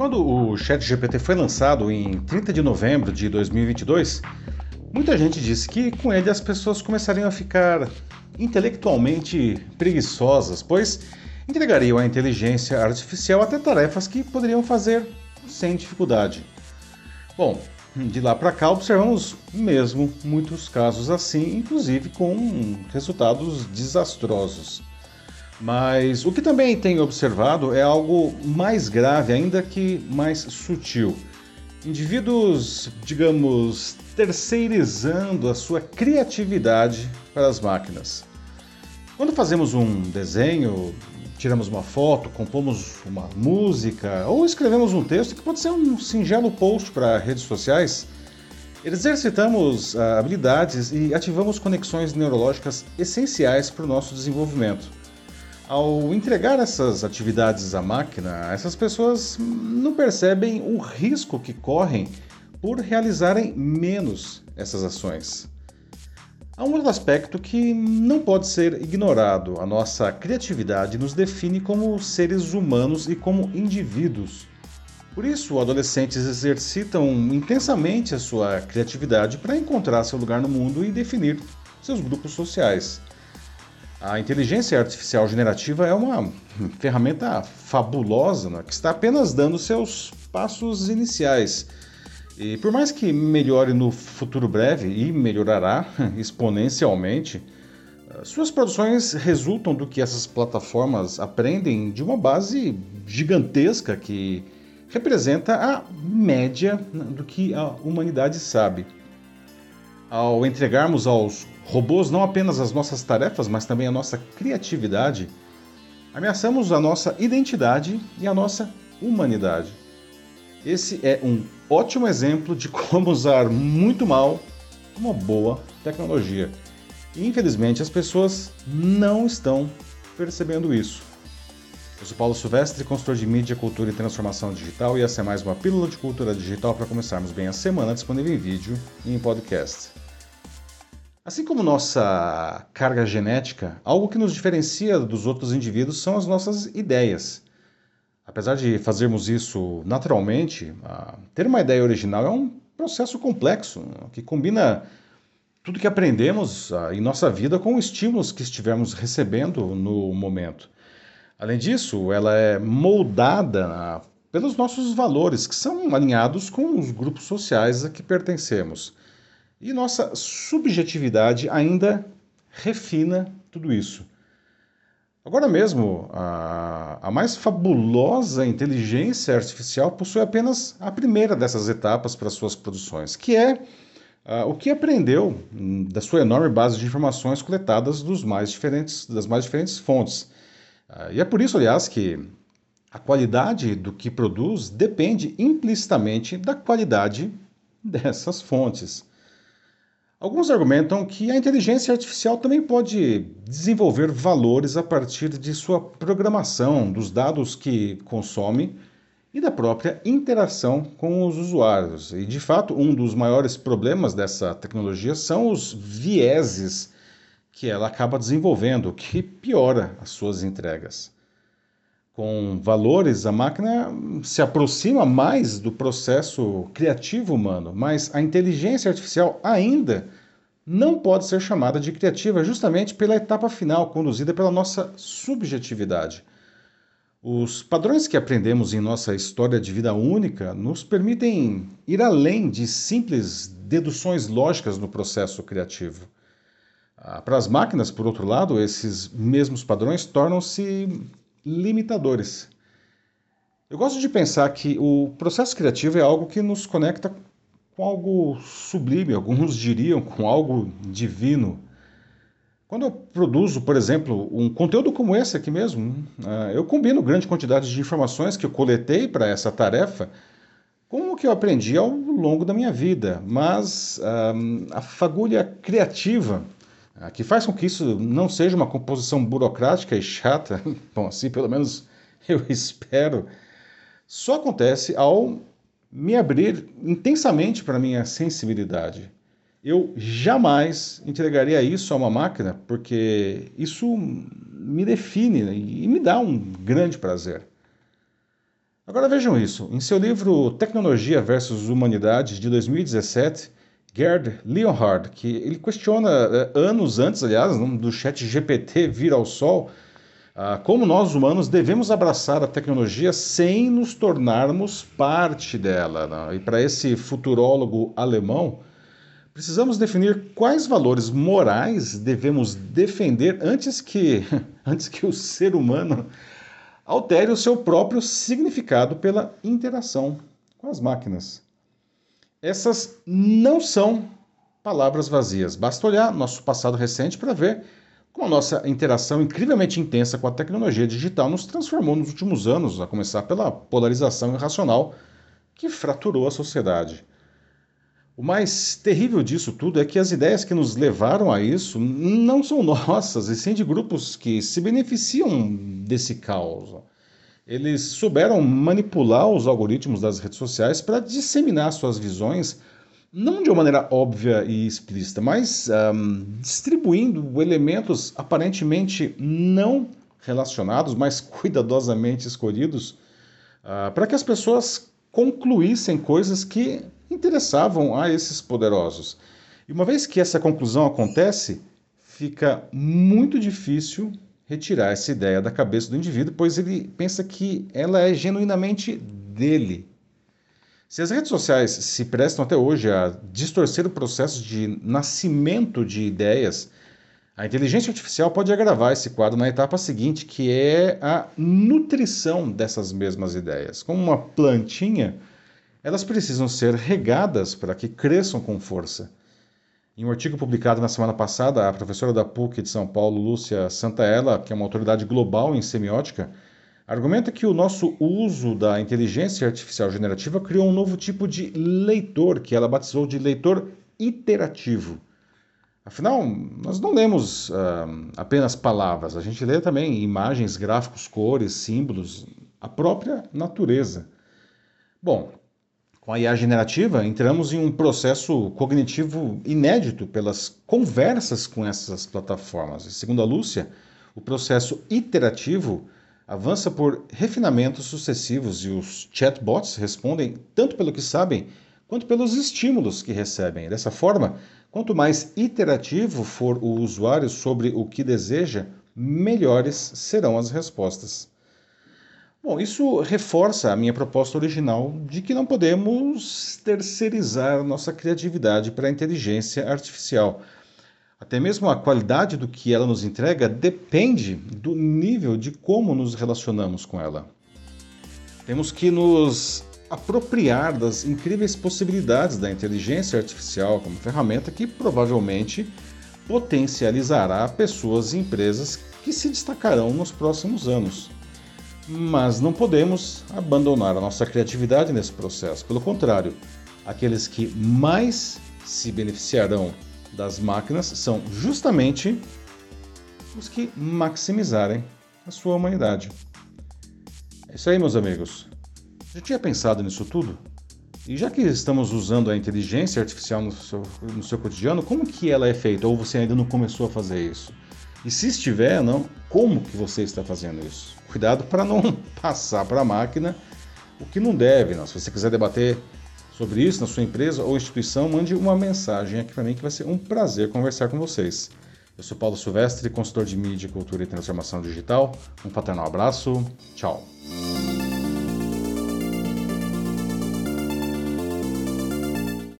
Quando o ChatGPT foi lançado em 30 de novembro de 2022, muita gente disse que com ele as pessoas começariam a ficar intelectualmente preguiçosas, pois entregariam à inteligência artificial até tarefas que poderiam fazer sem dificuldade. Bom, de lá para cá observamos mesmo muitos casos assim, inclusive com resultados desastrosos. Mas o que também tenho observado é algo mais grave, ainda que mais sutil. Indivíduos, digamos, terceirizando a sua criatividade para as máquinas. Quando fazemos um desenho, tiramos uma foto, compomos uma música ou escrevemos um texto que pode ser um singelo post para redes sociais, exercitamos ah, habilidades e ativamos conexões neurológicas essenciais para o nosso desenvolvimento. Ao entregar essas atividades à máquina, essas pessoas não percebem o risco que correm por realizarem menos essas ações. Há um outro aspecto que não pode ser ignorado. A nossa criatividade nos define como seres humanos e como indivíduos. Por isso, adolescentes exercitam intensamente a sua criatividade para encontrar seu lugar no mundo e definir seus grupos sociais. A inteligência artificial generativa é uma ferramenta fabulosa né, que está apenas dando seus passos iniciais. E por mais que melhore no futuro breve e melhorará exponencialmente, suas produções resultam do que essas plataformas aprendem de uma base gigantesca que representa a média do que a humanidade sabe. Ao entregarmos aos robôs não apenas as nossas tarefas, mas também a nossa criatividade, ameaçamos a nossa identidade e a nossa humanidade. Esse é um ótimo exemplo de como usar muito mal uma boa tecnologia. E, infelizmente, as pessoas não estão percebendo isso. Eu sou Paulo Silvestre, consultor de mídia, cultura e transformação digital, e essa é mais uma pílula de cultura digital para começarmos bem a semana, disponível em vídeo e em podcast. Assim como nossa carga genética, algo que nos diferencia dos outros indivíduos são as nossas ideias. Apesar de fazermos isso naturalmente, ter uma ideia original é um processo complexo que combina tudo que aprendemos em nossa vida com os estímulos que estivermos recebendo no momento. Além disso, ela é moldada pelos nossos valores, que são alinhados com os grupos sociais a que pertencemos. E nossa subjetividade ainda refina tudo isso. Agora mesmo, a, a, mais fabulosa inteligência artificial possui apenas a primeira dessas etapas para suas produções, que é o que aprendeu hum, da sua enorme base de informações coletadas dos mais diferentes, das mais diferentes fontes. e é por isso, aliás, que a qualidade do que produz depende implicitamente da qualidade dessas fontes. Alguns argumentam que a inteligência artificial também pode desenvolver valores a partir de sua programação, dos dados que consome e da própria interação com os usuários. E de fato, um dos maiores problemas dessa tecnologia são os vieses que ela acaba desenvolvendo, que piora as suas entregas. Com valores, a máquina se aproxima mais do processo criativo humano, mas a inteligência artificial ainda não pode ser chamada de criativa justamente pela etapa final conduzida pela nossa subjetividade. Os padrões que aprendemos em nossa história de vida única nos permitem ir além de simples deduções lógicas no processo criativo. Ah, para as máquinas, por outro lado, esses mesmos padrões tornam-se limitadores. Eu gosto de pensar que o processo criativo é algo que nos conecta com algo sublime, alguns diriam com algo divino. Quando eu produzo, por exemplo, um conteúdo como esse aqui mesmo, ah, eu combino grande quantidade de informações que eu coletei para essa tarefa com o que eu aprendi ao longo da minha vida, mas ah, a fagulha criativa que faz com que isso não seja uma composição burocrática e chata, bom, assim pelo menos eu espero, só acontece ao me abrir intensamente para minha sensibilidade. Eu jamais entregaria isso a uma máquina, porque isso me define e me dá um grande prazer. Agora vejam isso. Em seu livro Tecnologia versus Humanidade, de 2017, Gerd Leonhard, que ele questiona eh, anos antes, aliás, do chat GPT vir ao sol, ah, como nós humanos devemos abraçar a tecnologia sem nos tornarmos parte dela. Né? E para esse futurólogo alemão, precisamos definir quais valores morais devemos defender antes que, antes que o ser humano altere o seu próprio significado pela interação com as máquinas. Essas não são palavras vazias. Basta olhar nosso passado recente para ver como a nossa interação incrivelmente intensa com a tecnologia digital nos transformou nos últimos anos, a começar pela polarização irracional que fraturou a sociedade. O mais terrível disso tudo é que as ideias que nos levaram a isso não são nossas, e sim de grupos que se beneficiam desse caos. Eles souberam manipular os algoritmos das redes sociais para disseminar suas visões não de uma maneira óbvia e explícita, mas um, distribuindo elementos aparentemente não relacionados, mas cuidadosamente escolhidos, uh, para que as pessoas concluíssem coisas que interessavam a esses poderosos. E uma vez que essa conclusão acontece, fica muito difícil retirar essa ideia da cabeça do indivíduo, pois ele pensa que ela é genuinamente dele se as redes sociais se prestam até hoje a distorcer o processo de nascimento de ideias, a inteligência artificial pode agravar esse quadro na etapa seguinte, que é a nutrição dessas mesmas ideias. Como uma plantinha, elas precisam ser regadas para que cresçam com força. Em um artigo publicado na semana passada, a professora da PUC de São Paulo, Lúcia Santaella, que é uma autoridade global em semiótica, argumenta que o nosso uso da inteligência artificial generativa criou um novo tipo de leitor, que ela batizou de leitor iterativo. Afinal, nós não lemos uh, apenas palavras, a gente lê também imagens, gráficos, cores, símbolos, a própria natureza. Bom, com a IA generativa, entramos em um processo cognitivo inédito pelas conversas com essas plataformas. E segundo a Lúcia, o processo iterativo avança por refinamentos sucessivos e os chatbots respondem tanto pelo que sabem quanto pelos estímulos que recebem. Dessa forma, quanto mais iterativo for o usuário sobre o que deseja, melhores serão as respostas. Bom, isso reforça a minha proposta original de que não podemos terceirizar nossa criatividade para a inteligência artificial até mesmo a qualidade do que ela nos entrega depende do nível de como nos relacionamos com ela. Temos que nos apropriar das incríveis possibilidades da inteligência artificial como ferramenta que provavelmente potencializará pessoas e empresas que se destacarão nos próximos anos. Mas não podemos abandonar a nossa criatividade nesse processo. Pelo contrário, aqueles que mais se beneficiarão das máquinas são justamente os que maximizarem a sua humanidade. É isso aí, meus amigos. Já tinha pensado nisso tudo? E já que estamos usando a inteligência artificial no seu, no seu cotidiano, como que ela é feita? Ou você ainda não começou a fazer isso? E se estiver, não, como que você está fazendo isso? Cuidado para não passar para a máquina o que não deve. Não. Se você quiser debater sobre isso na sua empresa ou instituição, mande uma mensagem aqui para mim que vai ser um prazer conversar com vocês. Eu sou Paulo Silvestre, consultor de mídia, cultura e transformação digital. Um fraternal abraço. Tchau.